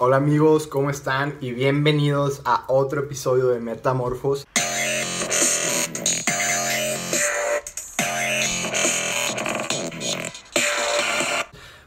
Hola amigos, ¿cómo están? Y bienvenidos a otro episodio de Metamorfos.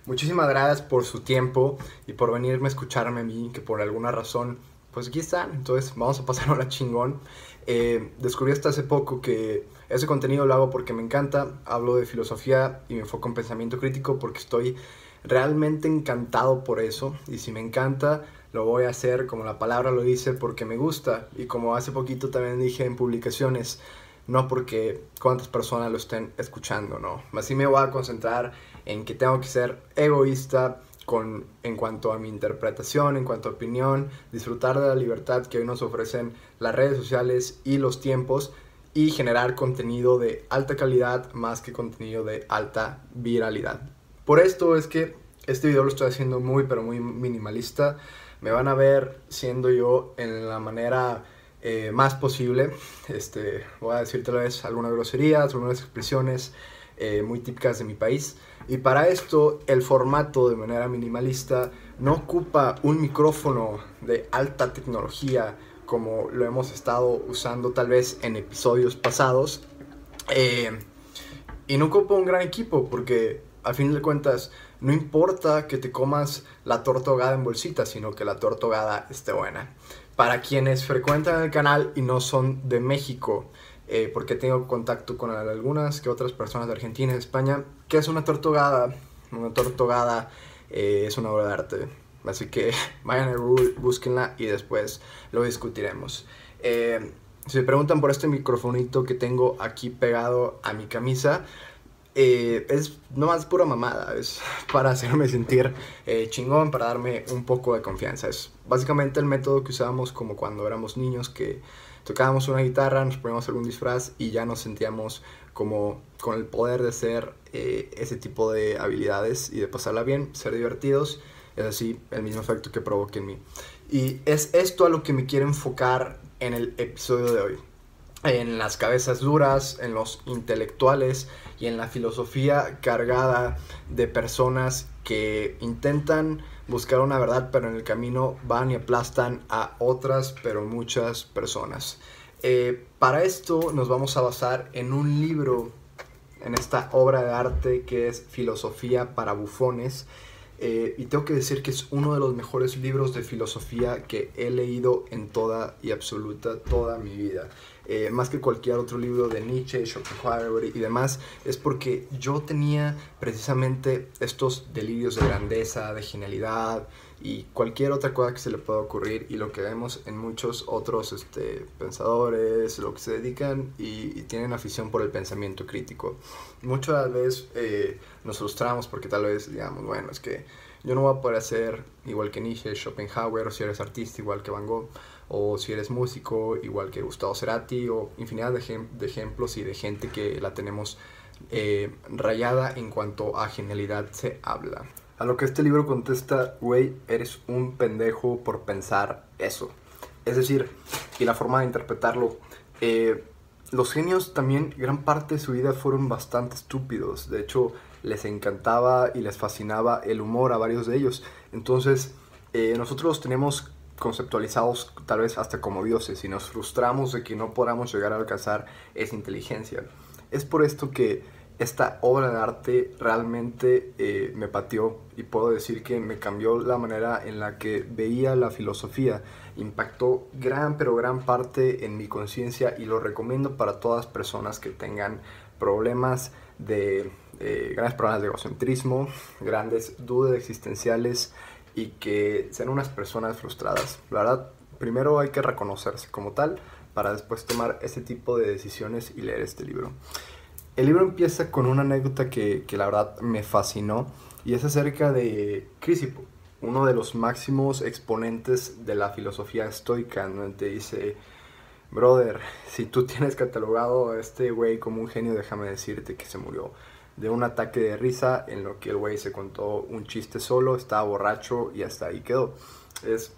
Muchísimas gracias por su tiempo y por venirme a escucharme a mí, que por alguna razón, pues aquí están. Entonces vamos a pasar la chingón. Eh, descubrí hasta hace poco que ese contenido lo hago porque me encanta. Hablo de filosofía y me enfoco en pensamiento crítico porque estoy realmente encantado por eso. Y si me encanta, lo voy a hacer como la palabra lo dice porque me gusta. Y como hace poquito también dije en publicaciones, no porque cuántas personas lo estén escuchando, no. Así me voy a concentrar en que tengo que ser egoísta con, en cuanto a mi interpretación, en cuanto a opinión, disfrutar de la libertad que hoy nos ofrecen las redes sociales y los tiempos y generar contenido de alta calidad más que contenido de alta viralidad. Por esto es que este video lo estoy haciendo muy pero muy minimalista. Me van a ver siendo yo en la manera eh, más posible. Este, voy a decir tal vez algunas groserías, algunas expresiones eh, muy típicas de mi país. Y para esto el formato de manera minimalista no ocupa un micrófono de alta tecnología como lo hemos estado usando tal vez en episodios pasados. Eh, y no ocupa un gran equipo porque al fin de cuentas no importa que te comas la torta en bolsita, sino que la torta esté buena. Para quienes frecuentan el canal y no son de México, eh, porque tengo contacto con algunas que otras personas de Argentina y de España, que es una tortogada. Una tortogada eh, es una obra de arte. Así que vayan a Google, búsquenla y después lo discutiremos. Eh, si me preguntan por este microfonito que tengo aquí pegado a mi camisa, es nomás pura mamada, es para hacerme sentir chingón, para darme un poco de confianza. Es básicamente el método que usábamos como cuando éramos niños que tocábamos una guitarra, nos poníamos algún disfraz y ya nos sentíamos como con el poder de ser eh, ese tipo de habilidades y de pasarla bien, ser divertidos, es así el mismo efecto que provoca en mí. Y es esto a lo que me quiero enfocar en el episodio de hoy. En las cabezas duras, en los intelectuales y en la filosofía cargada de personas que intentan buscar una verdad, pero en el camino van y aplastan a otras, pero muchas personas. Eh, para esto nos vamos a basar en un libro, en esta obra de arte que es Filosofía para Bufones. Eh, y tengo que decir que es uno de los mejores libros de filosofía que he leído en toda y absoluta toda mi vida. Eh, más que cualquier otro libro de Nietzsche, Schopenhauer y demás, es porque yo tenía precisamente estos delirios de grandeza, de genialidad y cualquier otra cosa que se le pueda ocurrir y lo que vemos en muchos otros este, pensadores, lo que se dedican y, tienen afición por el pensamiento crítico. Muchas veces eh, nos frustramos porque tal vez digamos, bueno, es que yo no voy a poder ser igual que Nietzsche, Schopenhauer, o si eres artista igual que Van Gogh, o si eres músico igual que Gustavo Cerati, o infinidad de, de ejemplos y de gente que la tenemos eh, rayada en cuanto a genialidad se habla. A lo que este libro contesta, güey, eres un pendejo por pensar eso. Es decir, y la forma de interpretarlo, eh, los genios también, gran parte de su vida fueron bastante estúpidos. De hecho, les encantaba y les fascinaba el humor a varios de ellos. Entonces, eh, nosotros tenemos conceptualizados tal vez hasta como dioses y nos frustramos de que no podamos llegar a alcanzar esa inteligencia. Es por esto que esta obra de arte realmente eh, me pateó y puedo decir que me cambió la manera en la que veía la filosofía. Impactó gran pero gran parte en mi conciencia y lo recomiendo para todas personas que tengan problemas de eh, grandes problemas de egocentrismo, grandes dudas existenciales y que sean unas personas frustradas. La verdad, primero hay que reconocerse como tal para después tomar ese tipo de decisiones y leer este libro. El libro empieza con una anécdota que, que la verdad me fascinó y es acerca de Crisipo, uno de los máximos exponentes de la filosofía estoica, donde dice, brother, si tú tienes catalogado a este güey como un genio, déjame decirte que se murió de un ataque de risa en lo que el güey se contó un chiste solo, estaba borracho y hasta ahí quedó. Es,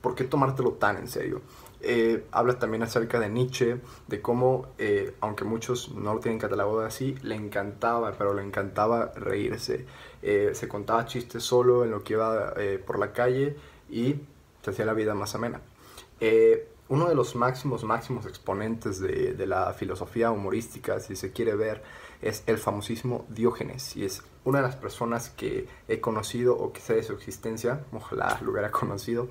¿por qué tomártelo tan en serio? Eh, habla también acerca de Nietzsche, de cómo, eh, aunque muchos no lo tienen catalogado así, le encantaba, pero le encantaba reírse. Eh, se contaba chistes solo en lo que iba por la calle y se hacía la vida más amena. Eh, uno de los máximos, máximos exponentes de, de, la filosofía humorística, si se quiere ver, es el famosísimo Diógenes. Y es una de las personas que he conocido o que sé de su existencia, ojalá lo hubiera conocido,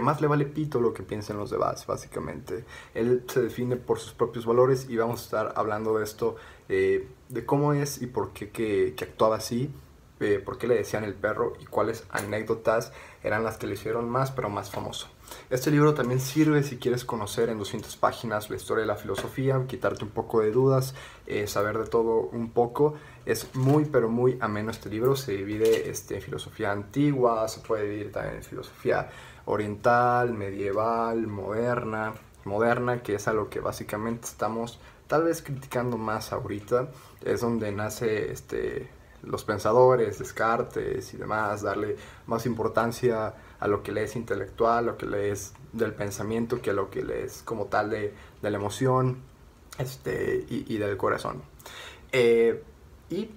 más le vale pito lo que piensen los demás, básicamente. Él se define por sus propios valores y vamos a estar hablando de esto, eh, de cómo es y por qué que, que actuaba así, eh, por qué le decían el perro y cuáles anécdotas eran las que le hicieron más, pero más famoso. Este libro también sirve si quieres conocer en 200 páginas la historia de la filosofía, quitarte un poco de dudas, eh, saber de todo un poco. Es muy, pero muy ameno este libro. Se divide este, en filosofía antigua, se puede dividir también en filosofía oriental, medieval, moderna, moderna, que es a lo que básicamente estamos tal vez criticando más ahorita. Es donde nace este, los pensadores, Descartes y demás, darle más importancia a lo que le es intelectual, lo que le es del pensamiento, que a lo que le es como tal de, de la emoción este, y, y del corazón. Eh, y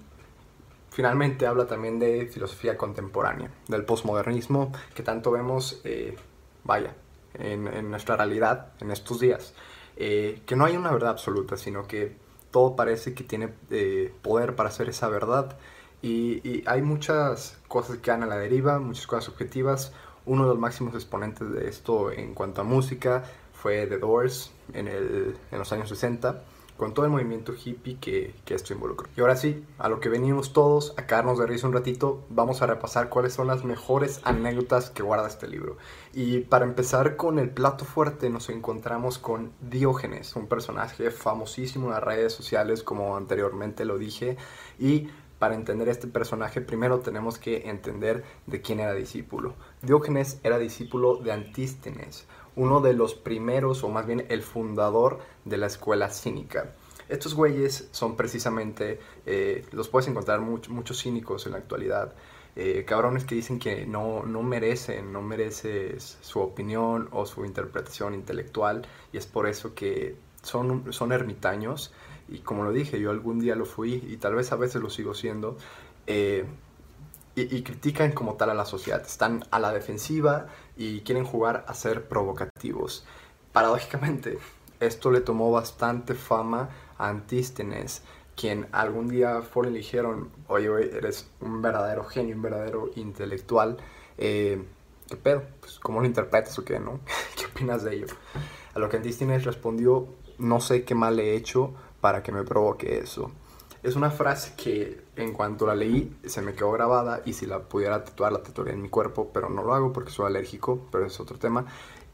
finalmente habla también de filosofía contemporánea, del posmodernismo que tanto vemos, eh, vaya, en, nuestra realidad en estos días. Eh, que no hay una verdad absoluta, sino que todo parece que tiene eh, poder para hacer esa verdad. Y, hay muchas cosas que van a la deriva, muchas cosas subjetivas. Uno de los máximos exponentes de esto en cuanto a música fue The Doors en, en los años 60 con todo el movimiento hippie que, que, esto involucró. Y ahora sí, a lo que venimos todos, a quedarnos de risa un ratito, vamos a repasar cuáles son las mejores anécdotas que guarda este libro. Y para empezar con el plato fuerte, nos encontramos con Diógenes, un personaje famosísimo en las redes sociales, como anteriormente lo dije, y para entender este personaje primero tenemos que entender de quién era discípulo. Diógenes era discípulo de Antístenes, uno de los primeros, o más bien el fundador de la escuela cínica. Estos güeyes son precisamente, eh, los puedes encontrar mucho, muchos cínicos en la actualidad, eh, cabrones que dicen que no, no merecen, no mereces su opinión o su interpretación intelectual y es por eso que son, son ermitaños y como lo dije, yo algún día lo fui y tal vez a veces lo sigo siendo. Eh, y, critican como tal a la sociedad. Están a la defensiva y quieren jugar a ser provocativos. Paradójicamente, esto le tomó bastante fama a Antístenes, quien algún día fueron y le dijeron, oye, oye, eres un verdadero genio, un verdadero intelectual. Eh, ¿Qué pedo? Pues, ¿Cómo lo interpretas o qué, no? ¿Qué opinas de ello? A lo que Antístenes respondió, no sé qué mal he hecho para que me provoque eso. Es una frase que en cuanto la leí se me quedó grabada y si la pudiera tatuar la tatuaría en mi cuerpo, pero no lo hago porque soy alérgico, pero es otro tema.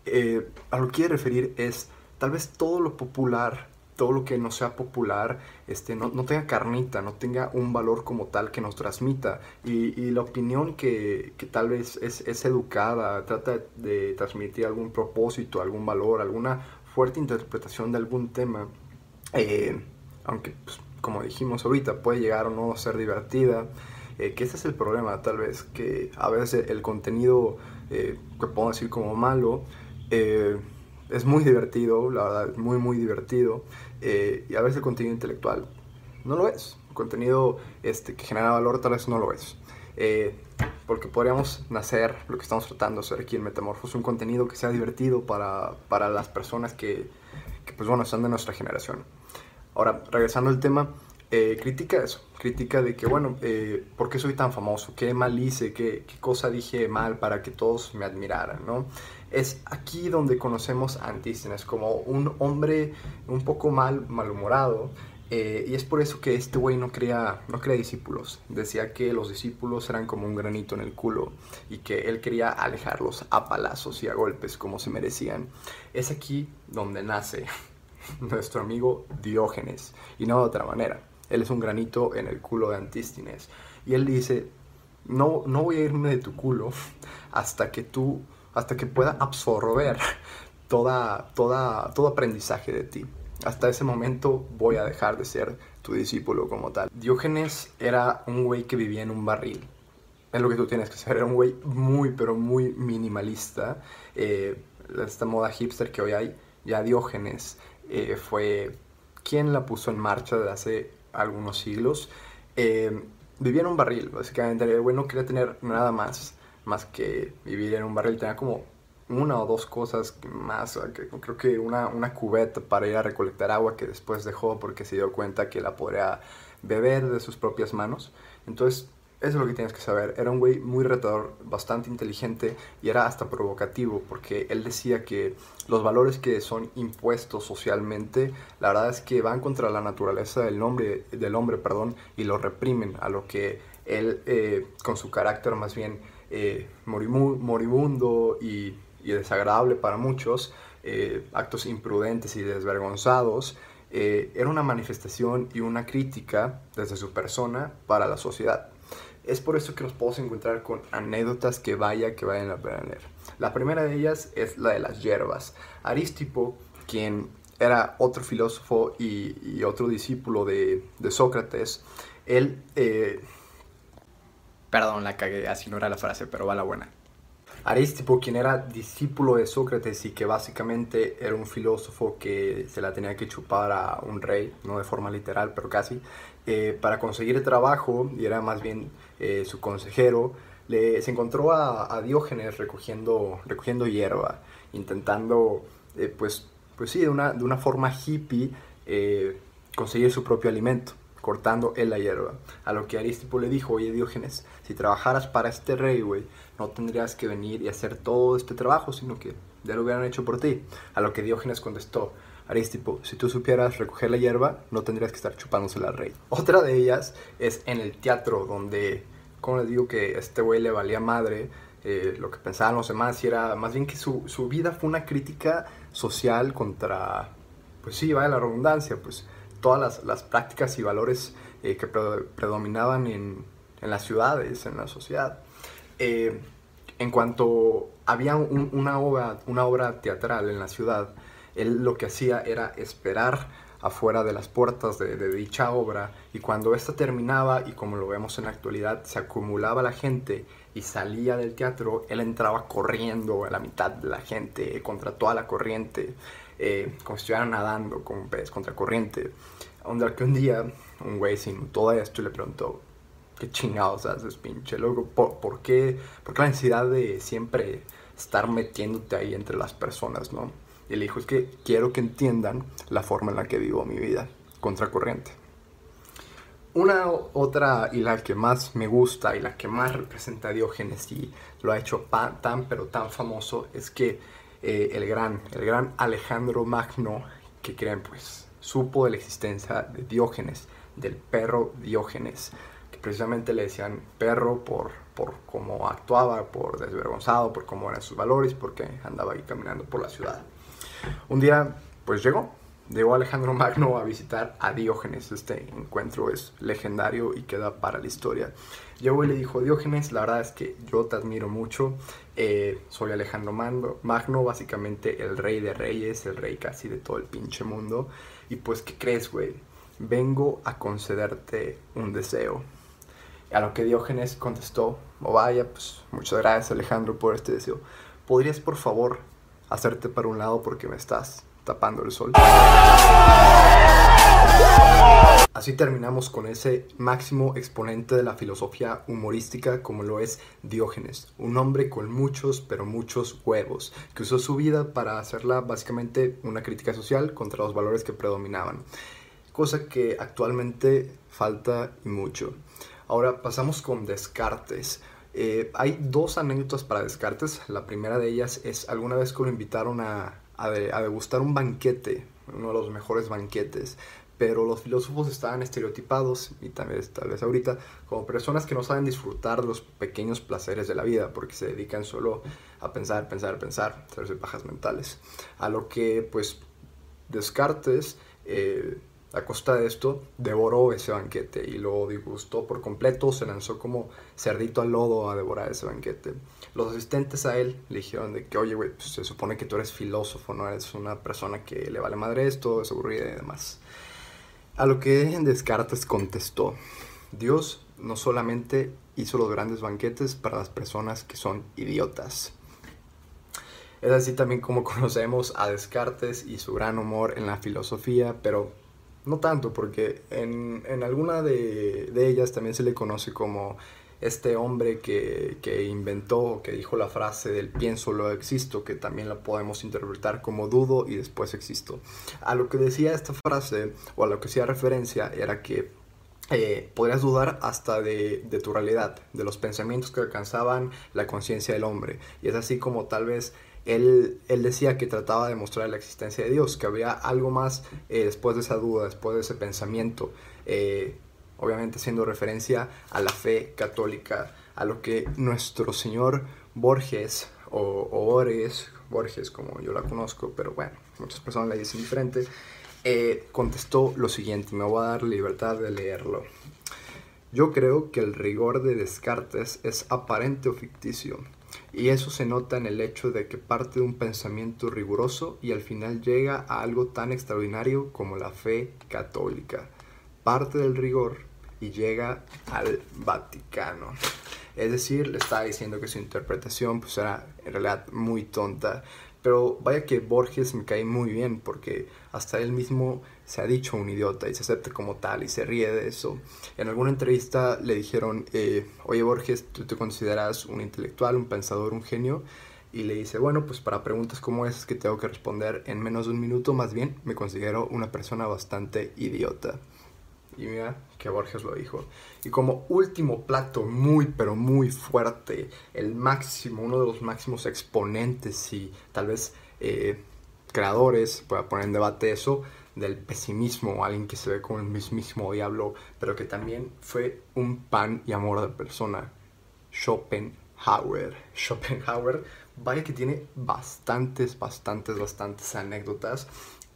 Eh, a lo que quiere referir es tal vez todo lo popular, todo lo que no sea popular, este, no, no tenga carnita, no tenga un valor como tal que nos transmita. Y, y la opinión que, que, tal vez es, es educada, trata de transmitir algún propósito, algún valor, alguna fuerte interpretación de algún tema. Eh, aunque pues, como dijimos ahorita, puede llegar o no a ser divertida. Eh, que ese es el problema, tal vez, que a veces el contenido eh, que puedo decir como malo eh, es muy divertido, la verdad, muy, muy divertido. Eh, y a veces el contenido intelectual no lo es. El contenido este, que genera valor tal vez no lo es. Eh, porque podríamos nacer, lo que estamos tratando de hacer aquí en Metamorfosis, un contenido que sea divertido para, para las personas que, que, pues bueno, están de nuestra generación. Ahora, regresando al tema, eh, critica eso, critica de que, bueno, eh, ¿por qué soy tan famoso? ¿Qué mal hice? ¿Qué, ¿Qué, cosa dije mal para que todos me admiraran? ¿no? Es aquí donde conocemos a Antístenes como un hombre un poco mal, malhumorado, eh, y es por eso que este güey no crea, no crea discípulos. Decía que los discípulos eran como un granito en el culo y que él quería alejarlos a palazos y a golpes como se merecían. Es aquí donde nace nuestro amigo Diógenes, y no de otra manera. Él es un granito en el culo de Antístenes. Y él dice, no, no voy a irme de tu culo hasta que tú, hasta que pueda absorber toda, toda, todo aprendizaje de ti. Hasta ese momento voy a dejar de ser tu discípulo como tal. Diógenes era un güey que vivía en un barril. Es lo que tú tienes que saber. Era un güey muy, pero muy minimalista. Eh, esta moda hipster que hoy hay, ya Diógenes eh, fue quien la puso en marcha desde hace algunos siglos. Eh, vivía en un barril, básicamente. El güey no quería tener nada más más que vivir en un barril. Tenía como una o dos cosas más, creo que una, una cubeta para ir a recolectar agua que después dejó porque se dio cuenta que la podría beber de sus propias manos. Entonces, eso es lo que tienes que saber. Era un güey muy retador, bastante inteligente y era hasta provocativo porque él decía que los valores que son impuestos socialmente, la verdad es que van contra la naturaleza del hombre, del hombre perdón, y lo reprimen, a lo que él, eh, con su carácter más bien eh, moribundo y desagradable para muchos, eh, actos imprudentes y desvergonzados, era una manifestación y una crítica desde su persona para la sociedad. Es por eso que nos podemos encontrar con anécdotas que vaya que vayan a leer. La primera de ellas es la de las hierbas. Arístipo, quien era otro filósofo y, otro discípulo de, Sócrates, él... Eh, perdón, la cagué, así no era la frase, pero va la buena. Aristipo, quien era discípulo de Sócrates y que básicamente era un filósofo que se la tenía que chupar a un rey, no de forma literal, pero casi, eh, para conseguir trabajo, y era más bien eh, su consejero, le, se encontró a, Diógenes recogiendo, recogiendo hierba, intentando, eh, pues, pues sí, de una, de una forma hippie, conseguir su propio alimento cortando en la hierba. A lo que Aristipo le dijo, oye Diógenes, si trabajaras para este rey, no tendrías que venir y hacer todo este trabajo, sino que ya lo hubieran hecho por ti. A lo que Diógenes contestó, Aristipo, si tú supieras recoger la hierba, no tendrías que estar chupándosela al rey. Otra de ellas es en el teatro, donde, como les digo, que este güey le valía madre eh, lo que pensaban los demás, y era más bien que su, su vida fue una crítica social contra, pues sí, vaya la redundancia, pues todas las, las prácticas y valores eh, que predominaban en, en, las ciudades, en la sociedad. Eh, en cuanto había una, obra, una obra teatral en la ciudad, él lo que hacía era esperar afuera de las puertas de, de, dicha obra y cuando esta terminaba y como lo vemos en la actualidad se acumulaba la gente y salía del teatro, él entraba corriendo a la mitad de la gente contra toda la corriente eh, como si estuvieran nadando como un pez contra corriente. Donde que un día un güey sin todo esto le preguntó, ¿qué chingados haces, pinche loco? ¿Por, qué, ¿Por la necesidad de siempre estar metiéndote ahí entre las personas, no? Y le dijo, es que quiero que entiendan la forma en la que vivo mi vida, contracorriente. Una otra y la que más me gusta y la que más representa a Diógenes y lo ha hecho tan pero tan famoso es que eh, el, gran, el gran Alejandro Magno, que creen pues, supo de la existencia de Diógenes, del perro Diógenes, que precisamente le decían perro por, por cómo actuaba, por desvergonzado, por cómo eran sus valores, porque andaba ahí caminando por la ciudad. Un día, pues llegó, Llegó Alejandro Magno a visitar a Diógenes. Este encuentro es legendario y queda para la historia. Llegó y le dijo, Diógenes, la verdad es que yo te admiro mucho. Eh, soy Alejandro Magno, básicamente el rey de reyes, el rey casi de todo el pinche mundo. Y pues, ¿qué crees, güey? Vengo a concederte un deseo. A lo que Diógenes contestó, oh vaya, pues muchas gracias Alejandro por este deseo. ¿Podrías por favor hacerte para un lado porque me estás tapando el sol. Así terminamos con ese máximo exponente de la filosofía humorística como lo es Diógenes, un hombre con muchos, pero muchos huevos, que usó su vida para hacerla básicamente una crítica social contra los valores que predominaban, cosa que actualmente falta y mucho. Ahora pasamos con Descartes. Eh, hay dos anécdotas para Descartes. La primera de ellas es alguna vez que lo invitaron a a, degustar un banquete, uno de los mejores banquetes, pero los filósofos estaban estereotipados, y tal vez, tal vez ahorita, como personas que no saben disfrutar los pequeños placeres de la vida, porque se dedican solo a pensar, pensar, pensar, hacerse pajas mentales. A lo que, pues, Descartes eh, a costa de esto, devoró ese banquete y lo disgustó por completo, se lanzó como cerdito al lodo a devorar ese banquete. Los asistentes a él le dijeron de que, oye, güey, pues se supone que tú eres filósofo, no eres una persona que le vale madre esto, es aburrida y demás. A lo que Descartes contestó, Dios no solamente hizo los grandes banquetes para las personas que son idiotas. Es así también como conocemos a Descartes y su gran humor en la filosofía, pero no tanto, porque en, en alguna de, de, ellas también se le conoce como este hombre que, que inventó, que dijo la frase del pienso lo existo, que también la podemos interpretar como dudo y después existo. A lo que decía esta frase, o a lo que hacía referencia, era que eh, podrías dudar hasta de, de, tu realidad, de los pensamientos que alcanzaban la conciencia del hombre. Y es así como tal vez él, decía que trataba de mostrar la existencia de Dios, que había algo más eh, después de esa duda, después de ese pensamiento, eh, obviamente haciendo referencia a la fe católica, a lo que nuestro señor Borges, o, Borges, Borges como yo la conozco, pero bueno, muchas personas la dicen diferente, eh, contestó lo siguiente, me voy a dar libertad de leerlo. Yo creo que el rigor de Descartes es aparente o ficticio, y eso se nota en el hecho de que parte de un pensamiento riguroso y al final llega a algo tan extraordinario como la fe católica. Parte del rigor y llega al Vaticano. Es decir, le estaba diciendo que su interpretación pues era en realidad muy tonta. Pero vaya que Borges me cae muy bien porque hasta él mismo se ha dicho un idiota y se acepta como tal y se ríe de eso. En alguna entrevista le dijeron, eh, oye Borges, ¿tú te consideras un intelectual, un pensador, un genio? Y le dice, bueno, pues para preguntas como esas que tengo que responder en menos de un minuto, más bien me considero una persona bastante idiota. Y mira que Borges lo dijo. Y como último plato muy pero muy fuerte, el máximo, uno de los máximos exponentes y tal vez eh, creadores, voy poner en debate eso, del pesimismo, alguien que se ve como el mismísimo diablo, pero que también fue un pan y amor de persona, Schopenhauer. Schopenhauer, vaya que tiene bastantes, bastantes, bastantes anécdotas.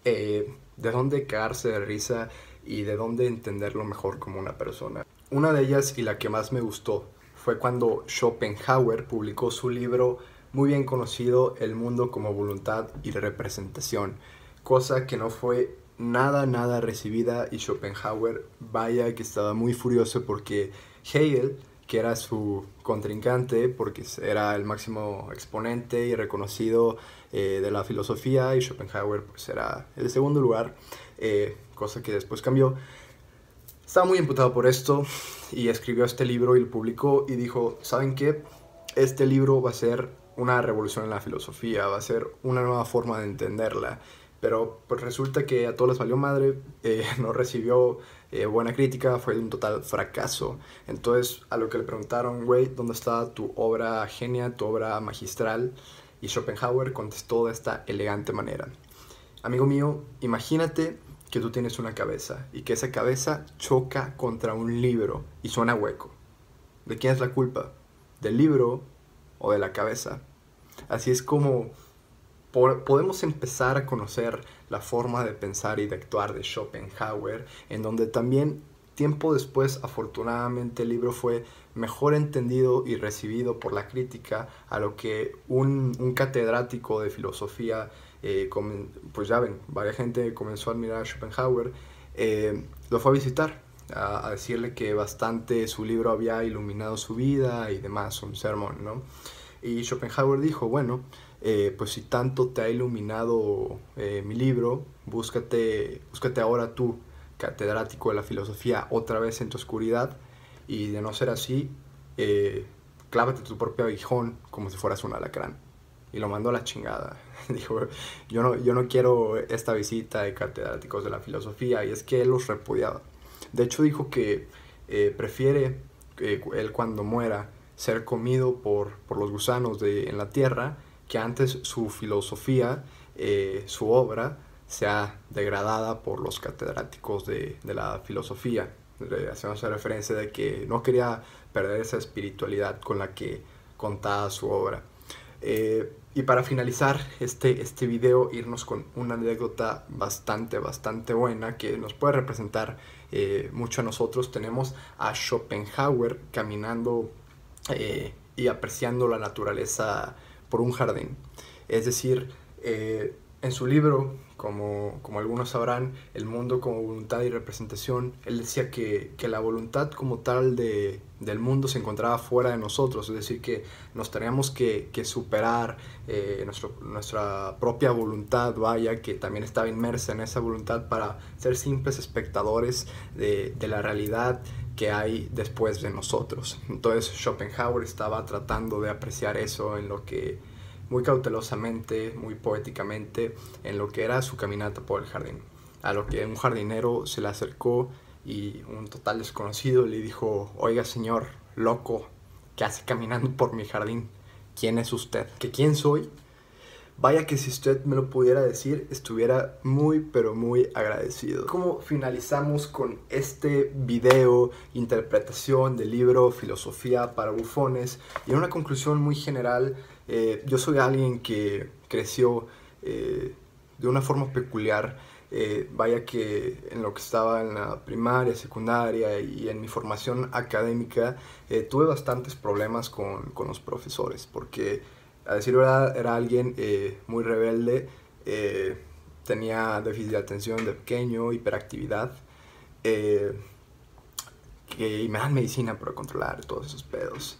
Eh, de dónde cagarse de risa y de dónde entenderlo mejor como una persona. Una de ellas y la que más me gustó fue cuando Schopenhauer publicó su libro muy bien conocido El mundo como voluntad y representación, cosa que no fue nada, nada recibida y Schopenhauer vaya que estaba muy furioso porque Hegel, que era su contrincante, porque era el máximo exponente y reconocido eh, de la filosofía y Schopenhauer pues era el segundo lugar, eh, cosa que después cambió. Estaba muy imputado por esto y escribió este libro y lo publicó y dijo, ¿saben qué? Este libro va a ser una revolución en la filosofía, va a ser una nueva forma de entenderla. Pero pues resulta que a todos les valió madre, eh, no recibió eh, buena crítica, fue un total fracaso. Entonces a lo que le preguntaron, güey, ¿dónde está tu obra genia, tu obra magistral? Y Schopenhauer contestó de esta elegante manera. Amigo mío, imagínate que tú tienes una cabeza y que esa cabeza choca contra un libro y suena hueco. ¿De quién es la culpa? ¿Del libro o de la cabeza? Así es como podemos empezar a conocer la forma de pensar y de actuar de Schopenhauer, en donde también tiempo después, afortunadamente, el libro fue mejor entendido y recibido por la crítica a lo que un, un catedrático de filosofía eh, pues ya ven, varias gente comenzó a admirar a Schopenhauer, eh, lo fue a visitar, a, decirle que bastante su libro había iluminado su vida y demás, un sermón, ¿no? Y Schopenhauer dijo, bueno, eh, pues si tanto te ha iluminado mi libro, búscate, búscate ahora tú, catedrático de la filosofía, otra vez en tu oscuridad, y de no ser así, clávate tu propio aguijón como si fueras un alacrán y lo mandó a la chingada. Dijo, yo no, yo no quiero esta visita de catedráticos de la filosofía y es que él los repudiaba. De hecho dijo que eh, prefiere eh, él cuando muera ser comido por, por los gusanos de, en la tierra que antes su filosofía, eh, su obra, sea degradada por los catedráticos de, de la filosofía. Hacemos referencia de que no quería perder esa espiritualidad con la que contaba su obra. Eh, y para finalizar este, este video, irnos con una anécdota bastante, bastante buena que nos puede representar eh, mucho a nosotros. Tenemos a Schopenhauer caminando y apreciando la naturaleza por un jardín. Es decir, en su libro, como, como, algunos sabrán, El mundo como voluntad y representación, él decía que, que la voluntad como tal de, del mundo se encontraba fuera de nosotros, es decir, que nos teníamos que, que superar eh, nuestra propia voluntad, vaya, que también estaba inmersa en esa voluntad para ser simples espectadores de, de la realidad que hay después de nosotros. Entonces Schopenhauer estaba tratando de apreciar eso en lo que muy cautelosamente, muy poéticamente, en lo que era su caminata por el jardín. A lo que un jardinero se le acercó y un total desconocido le dijo, oiga señor, loco, ¿qué hace caminando por mi jardín? ¿Quién es usted? ¿Que quién soy? Vaya que si usted me lo pudiera decir, estuviera muy pero muy agradecido. Como finalizamos con este video, interpretación del libro Filosofía para bufones y una conclusión muy general, eh, yo soy alguien que creció eh, de una forma peculiar. Eh, vaya que en lo que estaba en la primaria, secundaria y en mi formación académica tuve bastantes problemas con, con los profesores porque a decir verdad, era alguien eh, muy rebelde, eh, tenía déficit de atención de pequeño, hiperactividad, eh, que, y me dan medicina para controlar todos esos pedos.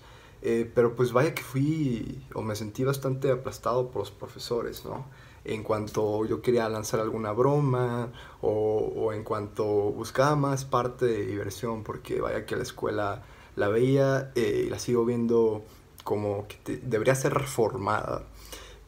pero pues vaya que fui o me sentí bastante aplastado por los profesores, ¿no? En cuanto yo quería lanzar alguna broma o, o en cuanto buscaba más parte de diversión, porque vaya que la escuela la veía y la sigo viendo como que debería ser reformada.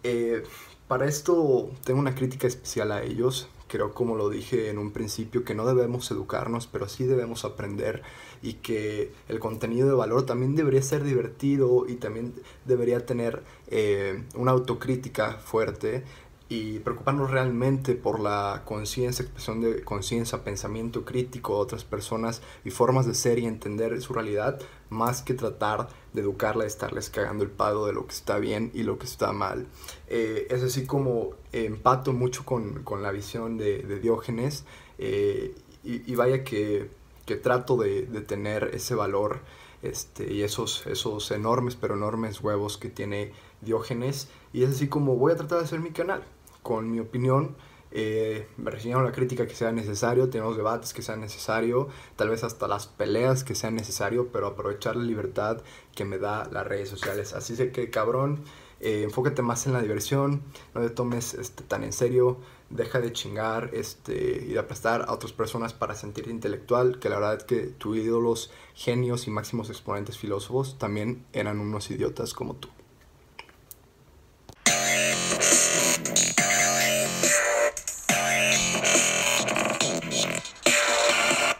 Eh, para esto tengo una crítica especial a ellos. Creo, como lo dije en un principio, que no debemos educarnos, pero sí debemos aprender y que el contenido de valor también debería ser divertido y también debería tener eh, una autocrítica fuerte y preocuparnos realmente por la conciencia, expresión de conciencia, pensamiento crítico de otras personas y formas de ser y entender su realidad, más que tratar de educarla, y estarles cagando el pago de lo que está bien y lo que está mal. Eh, es así como empato mucho con, con la visión de, de Diógenes eh, y, y, vaya que, que trato de, de, tener ese valor este, y esos, esos enormes pero enormes huevos que tiene Diógenes y es así como voy a tratar de hacer mi canal con mi opinión. Eh, me resignaron la crítica que sea necesario, tenemos debates que sean necesario, tal vez hasta las peleas que sean necesario, pero aprovechar la libertad que me da las redes sociales. Así que cabrón, eh, enfócate más en la diversión, no te tomes este, tan en serio, deja de chingar este, y de aplastar a otras personas para sentirte intelectual, que la verdad es que tus ídolos, genios y máximos exponentes filósofos también eran unos idiotas como tú.